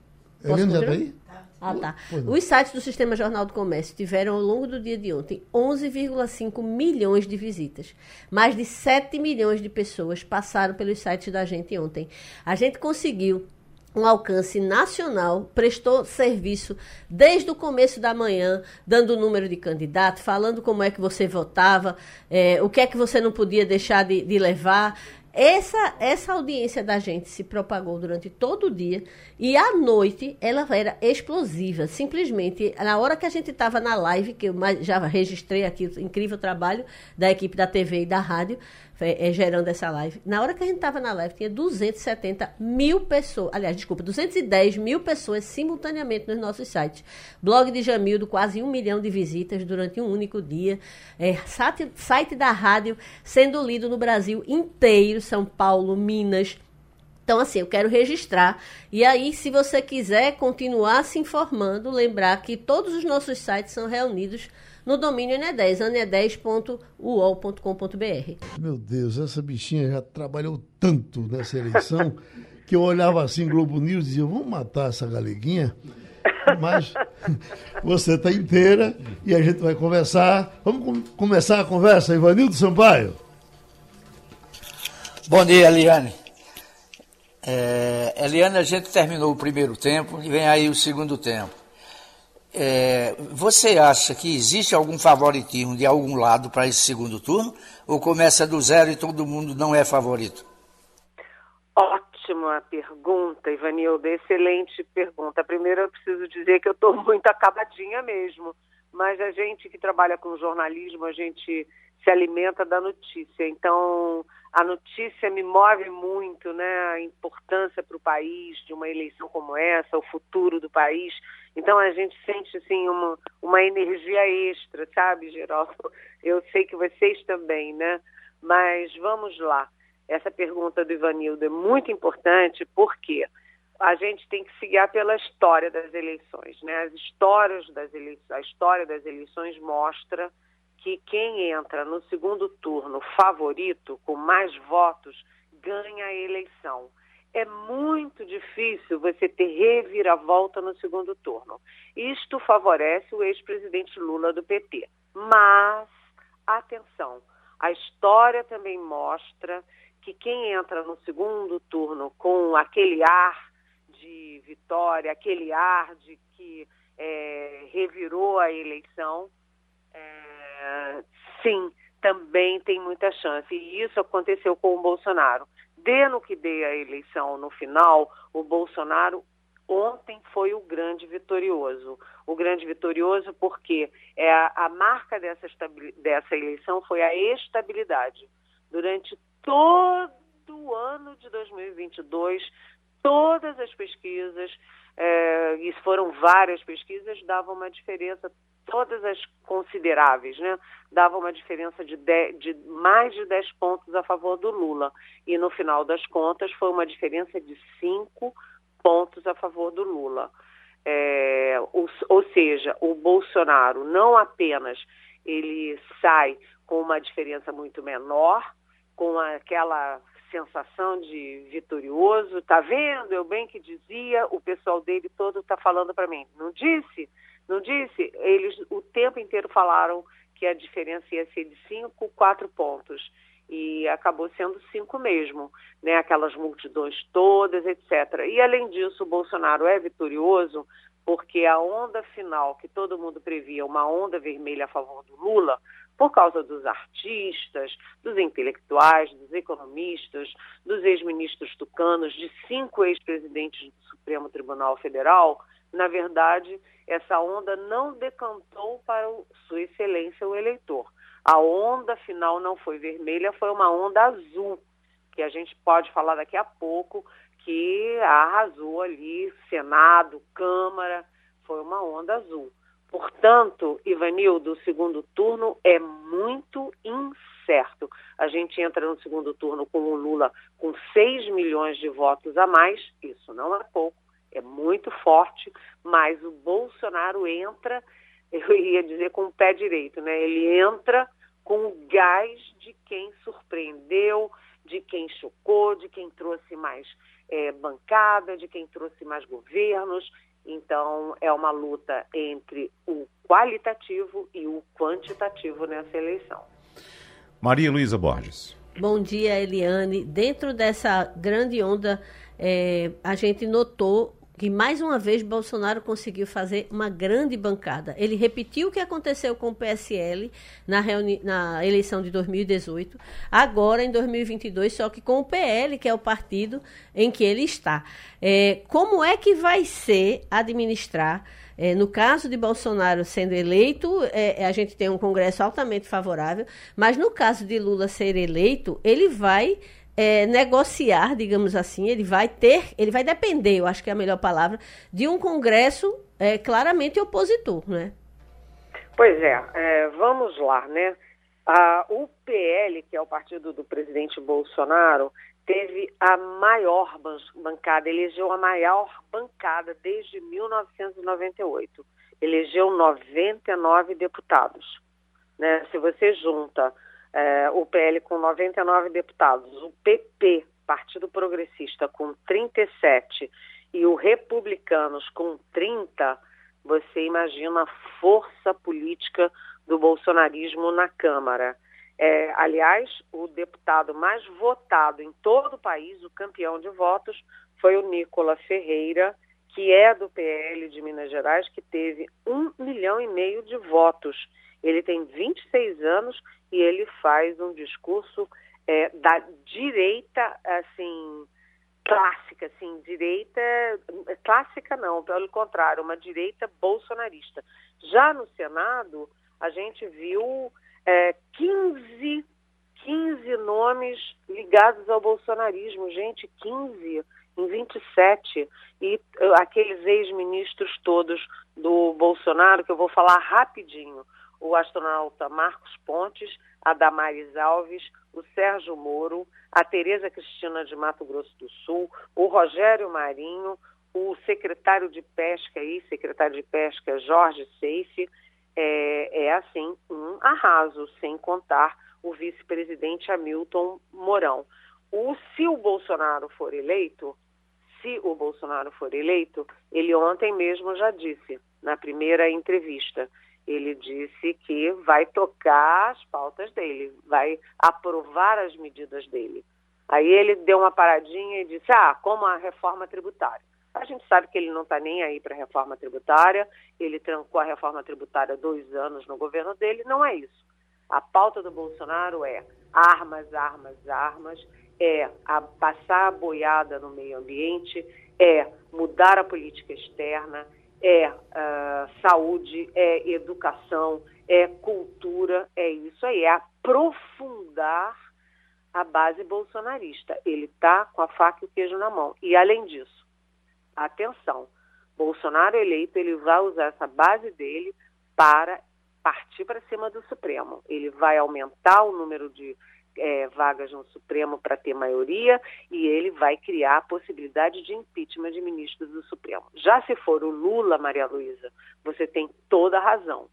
Helena já está continuar? aí? Ah, tá. Não. Os sites do Sistema Jornal do Comércio tiveram, ao longo do dia de ontem, 11,5 milhões de visitas. Mais de 7 milhões de pessoas passaram pelos sites da gente ontem. A gente conseguiu um alcance nacional, prestou serviço desde o começo da manhã, dando o número de candidato, falando como é que você votava, eh, o que é que você não podia deixar de, de levar. Essa, essa audiência da gente se propagou durante todo o dia e à noite ela era explosiva. Simplesmente, na hora que a gente estava na live, que eu já registrei aqui o incrível trabalho da equipe da TV e da rádio, é, gerando essa live. Na hora que a gente estava na live, tinha 270 mil pessoas, aliás, desculpa, 210 mil pessoas simultaneamente nos nossos sites. Blog de Jamildo, quase um milhão de visitas durante um único dia. É, site, site da rádio sendo lido no Brasil inteiro, São Paulo, Minas, então, assim, eu quero registrar. E aí, se você quiser continuar se informando, lembrar que todos os nossos sites são reunidos no domínio NE10, ane10.uol.com.br. Meu Deus, essa bichinha já trabalhou tanto nessa eleição que eu olhava assim Globo News e dizia, vamos matar essa galeguinha? Mas você está inteira e a gente vai conversar. Vamos com começar a conversa, Ivanildo Sampaio. Bom dia, Eliane. É, Eliane, a gente terminou o primeiro tempo e vem aí o segundo tempo. É, você acha que existe algum favoritismo de algum lado para esse segundo turno? Ou começa do zero e todo mundo não é favorito? Ótima pergunta, Ivanildo. Excelente pergunta. Primeiro, eu preciso dizer que eu estou muito acabadinha mesmo. Mas a gente que trabalha com jornalismo, a gente se alimenta da notícia. Então, a notícia me move muito, né? A importância para o país de uma eleição como essa, o futuro do país. Então a gente sente assim uma, uma energia extra, sabe, Geraldo? Eu sei que vocês também, né? Mas vamos lá. Essa pergunta do Ivanildo é muito importante porque a gente tem que se guiar pela história das eleições, né? As histórias das eleições, a história das eleições mostra que quem entra no segundo turno favorito, com mais votos, ganha a eleição. É muito difícil você ter reviravolta no segundo turno. Isto favorece o ex-presidente Lula do PT. Mas, atenção, a história também mostra que quem entra no segundo turno com aquele ar de vitória, aquele ar de que é, revirou a eleição, é, sim, também tem muita chance. E isso aconteceu com o Bolsonaro. Dê no que dê a eleição no final, o Bolsonaro ontem foi o grande vitorioso. O grande vitorioso porque é a, a marca dessa, dessa eleição foi a estabilidade. Durante todo o ano de 2022, todas as pesquisas, é, e foram várias pesquisas, davam uma diferença todas as consideráveis, né, dava uma diferença de, de mais de 10 pontos a favor do Lula. E no final das contas foi uma diferença de 5 pontos a favor do Lula. É, ou, ou seja, o Bolsonaro não apenas ele sai com uma diferença muito menor, com aquela sensação de vitorioso, tá vendo? Eu bem que dizia, o pessoal dele todo tá falando para mim, não disse? Não disse? Eles o tempo inteiro falaram que a diferença ia ser de 5, 4 pontos. E acabou sendo cinco mesmo, né? Aquelas multidões todas, etc. E além disso, o Bolsonaro é vitorioso porque a onda final que todo mundo previa, uma onda vermelha a favor do Lula, por causa dos artistas, dos intelectuais, dos economistas, dos ex-ministros tucanos, de cinco ex-presidentes do Supremo Tribunal Federal, na verdade, essa onda não decantou para Sua Excelência o eleitor. A onda final não foi vermelha, foi uma onda azul, que a gente pode falar daqui a pouco, que arrasou ali Senado, Câmara, foi uma onda azul. Portanto, Ivanildo, o segundo turno é muito incerto. A gente entra no segundo turno com o Lula com 6 milhões de votos a mais, isso não é pouco é muito forte, mas o Bolsonaro entra, eu ia dizer com o pé direito, né? Ele entra com o gás de quem surpreendeu, de quem chocou, de quem trouxe mais é, bancada, de quem trouxe mais governos. Então, é uma luta entre o qualitativo e o quantitativo nessa eleição. Maria Luísa Borges. Bom dia, Eliane. Dentro dessa grande onda, é, a gente notou que mais uma vez Bolsonaro conseguiu fazer uma grande bancada. Ele repetiu o que aconteceu com o PSL na, na eleição de 2018, agora em 2022, só que com o PL, que é o partido em que ele está. É, como é que vai ser administrar? É, no caso de Bolsonaro sendo eleito, é, a gente tem um Congresso altamente favorável, mas no caso de Lula ser eleito, ele vai é, negociar, digamos assim, ele vai ter, ele vai depender, eu acho que é a melhor palavra, de um Congresso é, claramente opositor, né? Pois é, é vamos lá, né? A, o PL, que é o partido do presidente Bolsonaro, teve a maior bancada, elegeu a maior bancada desde 1998. Elegeu 99 deputados. Né? Se você junta é, o PL com 99 deputados, o PP, Partido Progressista, com 37 e o Republicanos com 30, você imagina a força política do bolsonarismo na Câmara. É, aliás, o deputado mais votado em todo o país, o campeão de votos, foi o Nicola Ferreira, que é do PL de Minas Gerais, que teve um milhão e meio de votos. Ele tem 26 anos e ele faz um discurso é, da direita, assim, clássica, assim, direita, clássica não, pelo contrário, uma direita bolsonarista. Já no Senado, a gente viu é, 15, 15 nomes ligados ao bolsonarismo, gente, 15 em 27, e uh, aqueles ex-ministros todos do Bolsonaro, que eu vou falar rapidinho, o astronauta Marcos Pontes, a Damares Alves, o Sérgio Moro, a Tereza Cristina de Mato Grosso do Sul, o Rogério Marinho, o secretário de Pesca aí, secretário de Pesca Jorge Seife, é, é assim um arraso, sem contar o vice-presidente Hamilton Mourão. O, se o Bolsonaro for eleito, se o Bolsonaro for eleito, ele ontem mesmo já disse, na primeira entrevista, ele disse que vai tocar as pautas dele, vai aprovar as medidas dele. Aí ele deu uma paradinha e disse: Ah, como a reforma tributária. A gente sabe que ele não está nem aí para a reforma tributária, ele trancou a reforma tributária dois anos no governo dele, não é isso. A pauta do Bolsonaro é armas, armas, armas, é a passar a boiada no meio ambiente, é mudar a política externa, é uh, saúde, é educação, é cultura, é isso aí, é aprofundar a base bolsonarista. Ele está com a faca e o queijo na mão. E além disso, atenção, Bolsonaro eleito, ele vai usar essa base dele para partir para cima do Supremo. Ele vai aumentar o número de é, vagas no Supremo para ter maioria e ele vai criar a possibilidade de impeachment de ministros do Supremo. Já se for o Lula, Maria Luísa, você tem toda a razão.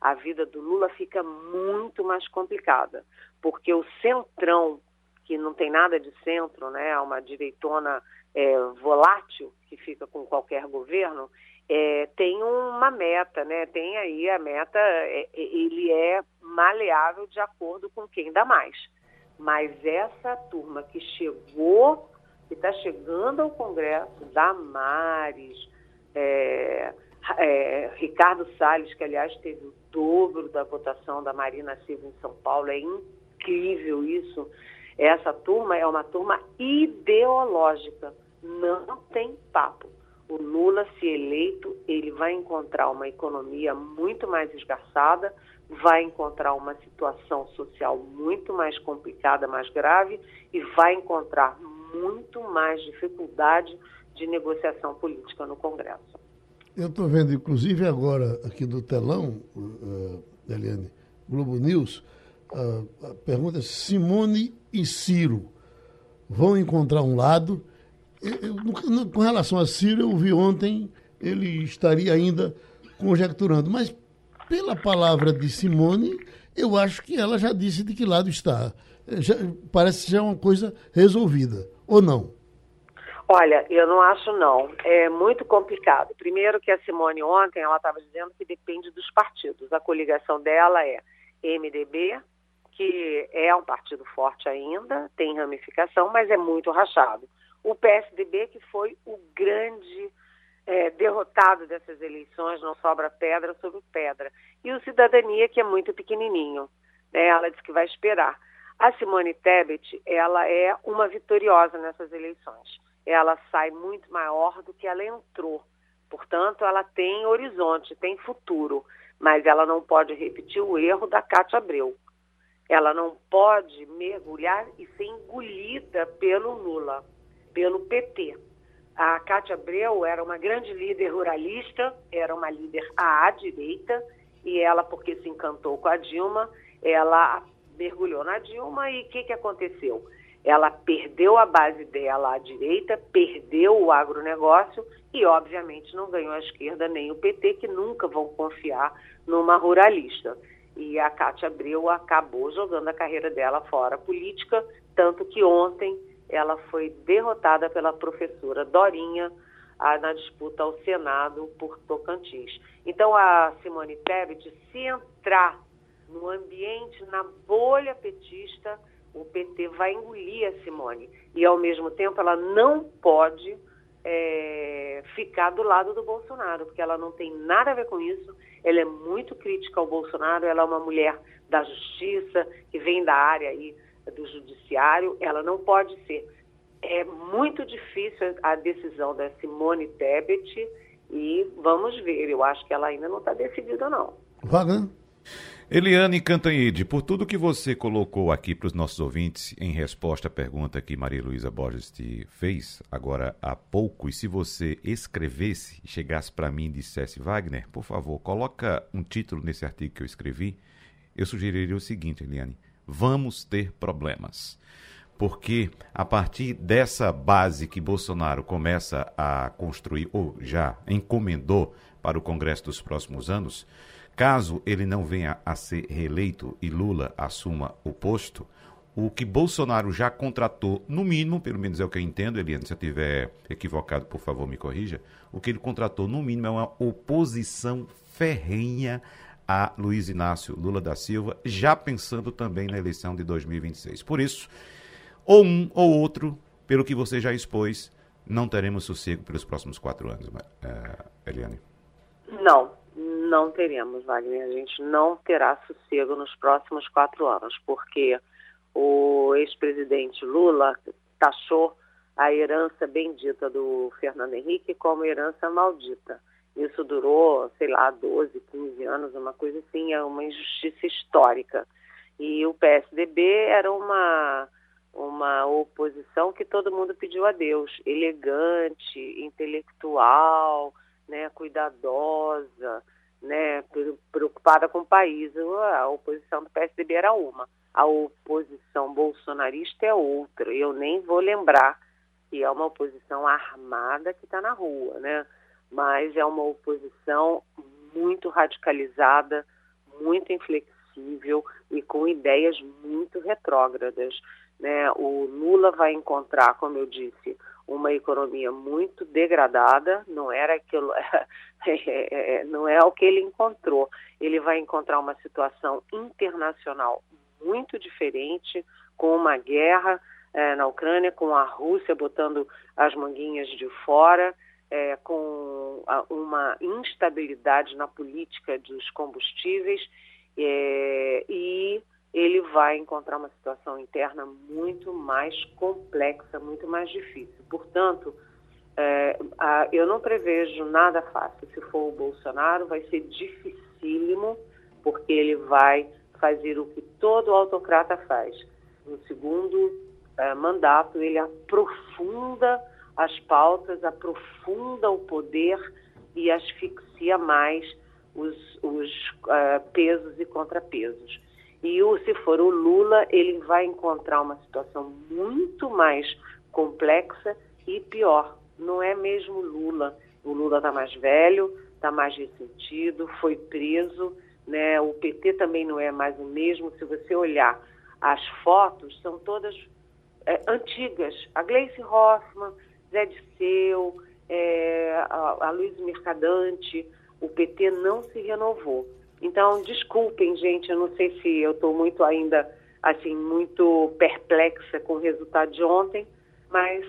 A vida do Lula fica muito mais complicada, porque o centrão, que não tem nada de centro, né, é uma direitona é, volátil que fica com qualquer governo, é, tem uma meta, né? Tem aí a meta, é, ele é maleável de acordo com quem dá mais. Mas essa turma que chegou, que está chegando ao Congresso, Damares, é, é, Ricardo Salles, que aliás teve o dobro da votação da Marina Silva em São Paulo, é incrível isso. Essa turma é uma turma ideológica, não tem papo. O Lula, se eleito, ele vai encontrar uma economia muito mais esgarçada, vai encontrar uma situação social muito mais complicada, mais grave e vai encontrar muito mais dificuldade de negociação política no Congresso. Eu estou vendo, inclusive, agora aqui do telão, uh, Eliane, Globo News, uh, a pergunta é Simone e Ciro vão encontrar um lado. Eu, eu, com relação a Ciro, eu vi ontem, ele estaria ainda conjecturando, mas pela palavra de Simone, eu acho que ela já disse de que lado está. Já, parece já uma coisa resolvida, ou não? Olha, eu não acho não. É muito complicado. Primeiro que a Simone ontem, ela estava dizendo que depende dos partidos. A coligação dela é MDB, que é um partido forte ainda, tem ramificação, mas é muito rachado. O PSDB, que foi o grande derrotado dessas eleições, não sobra pedra sobre pedra. E o Cidadania, que é muito pequenininho. Né? Ela disse que vai esperar. A Simone Tebet, ela é uma vitoriosa nessas eleições. Ela sai muito maior do que ela entrou. Portanto, ela tem horizonte, tem futuro. Mas ela não pode repetir o erro da Cátia Abreu. Ela não pode mergulhar e ser engolida pelo Lula, pelo PT. A Cátia Abreu era uma grande líder ruralista, era uma líder à direita, e ela, porque se encantou com a Dilma, ela mergulhou na Dilma e o que, que aconteceu? Ela perdeu a base dela à direita, perdeu o agronegócio e, obviamente, não ganhou a esquerda nem o PT, que nunca vão confiar numa ruralista. E a Cátia Abreu acabou jogando a carreira dela fora política, tanto que ontem ela foi derrotada pela professora Dorinha a, na disputa ao Senado por Tocantins. Então a Simone Tebet, se entrar no ambiente, na bolha petista, o PT vai engolir a Simone. E ao mesmo tempo ela não pode é, ficar do lado do Bolsonaro, porque ela não tem nada a ver com isso. Ela é muito crítica ao Bolsonaro, ela é uma mulher da justiça, que vem da área aí do judiciário, ela não pode ser. É muito difícil a decisão da Simone Tebet e vamos ver. Eu acho que ela ainda não está decidida, não. Wagner? Eliane Cantanhede, por tudo que você colocou aqui para os nossos ouvintes em resposta à pergunta que Maria Luísa Borges te fez agora há pouco, e se você escrevesse, chegasse para mim e dissesse, Wagner, por favor, coloca um título nesse artigo que eu escrevi, eu sugeriria o seguinte, Eliane, vamos ter problemas. Porque a partir dessa base que Bolsonaro começa a construir, ou já encomendou para o Congresso dos próximos anos, Caso ele não venha a ser reeleito e Lula assuma o posto, o que Bolsonaro já contratou, no mínimo, pelo menos é o que eu entendo, Eliane, se eu estiver equivocado, por favor, me corrija, o que ele contratou, no mínimo, é uma oposição ferrenha a Luiz Inácio Lula da Silva, já pensando também na eleição de 2026. Por isso, ou um ou outro, pelo que você já expôs, não teremos sossego pelos próximos quatro anos, uh, Eliane. Não, não teremos, Wagner. A gente não terá sossego nos próximos quatro anos, porque o ex-presidente Lula taxou a herança bendita do Fernando Henrique como herança maldita. Isso durou, sei lá, 12, 15 anos, uma coisa assim, é uma injustiça histórica. E o PSDB era uma, uma oposição que todo mundo pediu a Deus, elegante, intelectual, né, cuidadosa, né, preocupada com o país. A oposição do PSDB era uma, a oposição bolsonarista é outra. Eu nem vou lembrar que é uma oposição armada que está na rua, né? Mas é uma oposição muito radicalizada, muito inflexível e com ideias muito retrógradas. Né? O Lula vai encontrar, como eu disse, uma economia muito degradada, não era aquilo, não é o que ele encontrou. Ele vai encontrar uma situação internacional muito diferente, com uma guerra é, na Ucrânia, com a Rússia botando as manguinhas de fora, é, com uma instabilidade na política dos combustíveis é, e ele vai encontrar uma situação interna muito mais complexa, muito mais difícil. Portanto, é, a, eu não prevejo nada fácil. Se for o Bolsonaro, vai ser dificílimo, porque ele vai fazer o que todo autocrata faz. No segundo é, mandato, ele aprofunda as pautas, aprofunda o poder e asfixia mais os, os uh, pesos e contrapesos. E o, se for o Lula, ele vai encontrar uma situação muito mais complexa e pior. Não é mesmo Lula. O Lula está mais velho, está mais ressentido, foi preso. Né? O PT também não é mais o mesmo. Se você olhar as fotos, são todas é, antigas. A Gleice Hoffmann, Zé Disseu, é, a, a Luiz Mercadante, o PT não se renovou. Então, desculpem, gente, eu não sei se eu estou muito ainda, assim, muito perplexa com o resultado de ontem, mas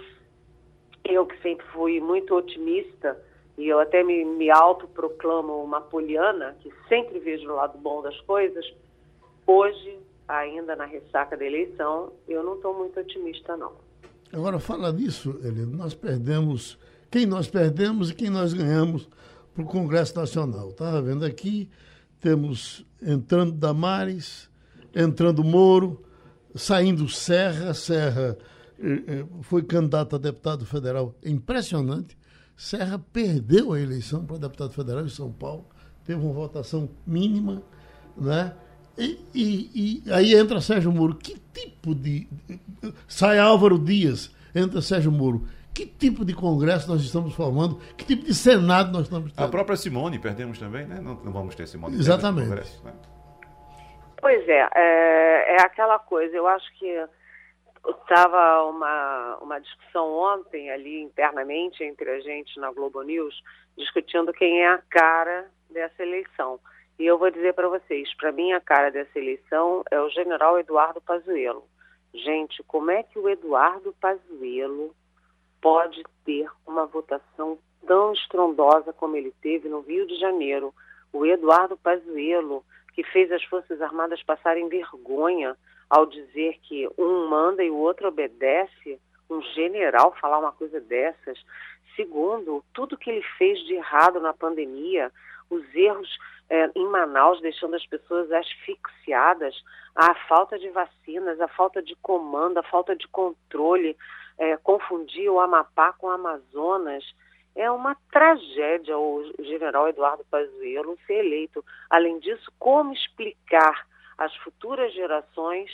eu que sempre fui muito otimista, e eu até me, me autoproclamo uma poliana, que sempre vejo o lado bom das coisas, hoje, ainda na ressaca da eleição, eu não estou muito otimista, não. Agora, fala nisso, Helena, nós perdemos, quem nós perdemos e quem nós ganhamos para o Congresso Nacional. Estava vendo aqui, temos entrando Damares, entrando Moro, saindo Serra, Serra eh, eh, foi candidato a deputado federal, impressionante. Serra perdeu a eleição para deputado federal em São Paulo, teve uma votação mínima, né? E, e, e, aí entra Sérgio Moro. Que tipo de. Sai Álvaro Dias, entra Sérgio Moro. Que tipo de Congresso nós estamos formando? Que tipo de Senado nós estamos tendo? A própria Simone perdemos também, né? Não, não vamos ter Simone. Exatamente. Congresso, né? Pois é, é, é aquela coisa. Eu acho que estava uma, uma discussão ontem ali internamente entre a gente na Globo News, discutindo quem é a cara dessa eleição. E eu vou dizer para vocês, para mim a cara dessa eleição é o general Eduardo Pazuello. Gente, como é que o Eduardo Pazuello pode ter uma votação tão estrondosa como ele teve no Rio de Janeiro? O Eduardo Pazuello, que fez as Forças Armadas passarem vergonha ao dizer que um manda e o outro obedece, um general falar uma coisa dessas. Segundo, tudo que ele fez de errado na pandemia, os erros é, em Manaus, deixando as pessoas asfixiadas, a falta de vacinas, a falta de comando, a falta de controle, é, confundir o Amapá com o Amazonas. É uma tragédia o general Eduardo Pazuello ser eleito. Além disso, como explicar às futuras gerações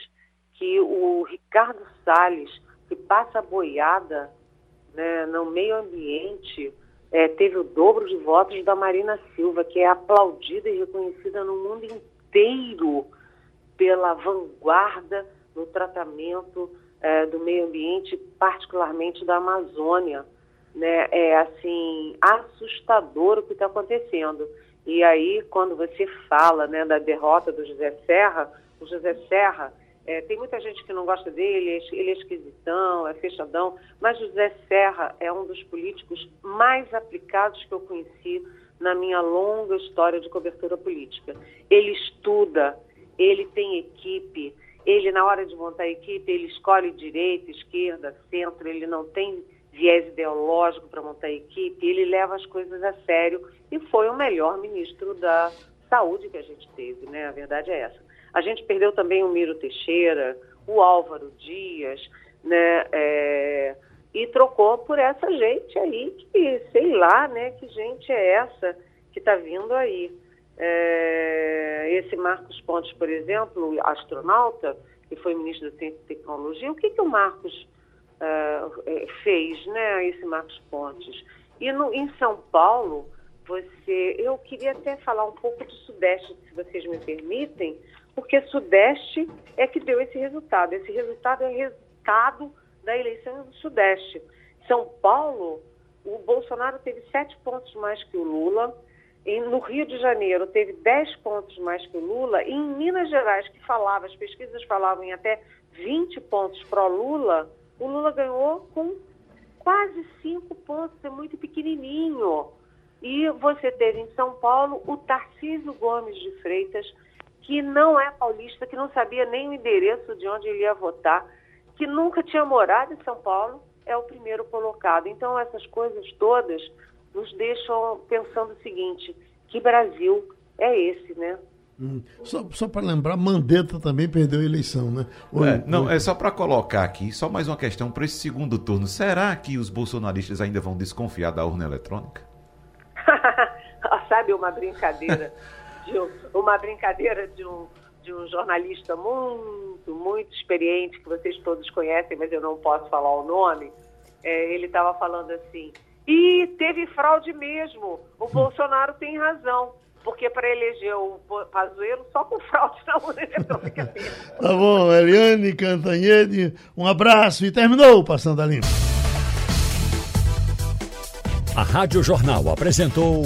que o Ricardo Salles, que passa boiada né, no meio ambiente, é, teve o dobro de votos da Marina Silva, que é aplaudida e reconhecida no mundo inteiro pela vanguarda no tratamento é, do meio ambiente, particularmente da Amazônia. Né? É assim assustador o que está acontecendo. E aí, quando você fala né, da derrota do José Serra, o José Serra é, tem muita gente que não gosta dele, ele é esquisitão, é fechadão, mas José Serra é um dos políticos mais aplicados que eu conheci na minha longa história de cobertura política. Ele estuda, ele tem equipe, ele, na hora de montar a equipe, ele escolhe direita, esquerda, centro, ele não tem viés ideológico para montar a equipe, ele leva as coisas a sério e foi o melhor ministro da saúde que a gente teve, né? A verdade é essa. A gente perdeu também o Miro Teixeira, o Álvaro Dias, né? É, e trocou por essa gente aí que, sei lá, né? Que gente é essa que está vindo aí. É, esse Marcos Pontes, por exemplo, astronauta, que foi ministro da Ciência e Tecnologia, o que, que o Marcos uh, fez, né? Esse Marcos Pontes? E no, em São Paulo, você, eu queria até falar um pouco do Sudeste, se vocês me permitem, porque Sudeste é que deu esse resultado. Esse resultado é resultado da eleição do Sudeste. São Paulo, o Bolsonaro teve sete pontos mais que o Lula. E no Rio de Janeiro teve dez pontos mais que o Lula. E em Minas Gerais, que falava, as pesquisas falavam em até 20 pontos para o Lula, o Lula ganhou com quase cinco pontos, é muito pequenininho. E você teve em São Paulo o Tarcísio Gomes de Freitas, que não é paulista, que não sabia nem o endereço de onde ele ia votar, que nunca tinha morado em São Paulo, é o primeiro colocado. Então, essas coisas todas nos deixam pensando o seguinte: que Brasil é esse, né? Hum. Só, só para lembrar, Mandetta também perdeu a eleição, né? é, não, é só para colocar aqui, só mais uma questão para esse segundo turno. Será que os bolsonaristas ainda vão desconfiar da urna eletrônica? Sabe uma brincadeira? de uma brincadeira de um, de um jornalista muito, muito experiente, que vocês todos conhecem, mas eu não posso falar o nome. É, ele estava falando assim: e teve fraude mesmo, o Bolsonaro tem razão. Porque para eleger o Pazuello, só com fraude na urna eletrônica. tá bom, Eliane Cantanhede, um abraço e terminou Passando a Limpo. A Rádio Jornal apresentou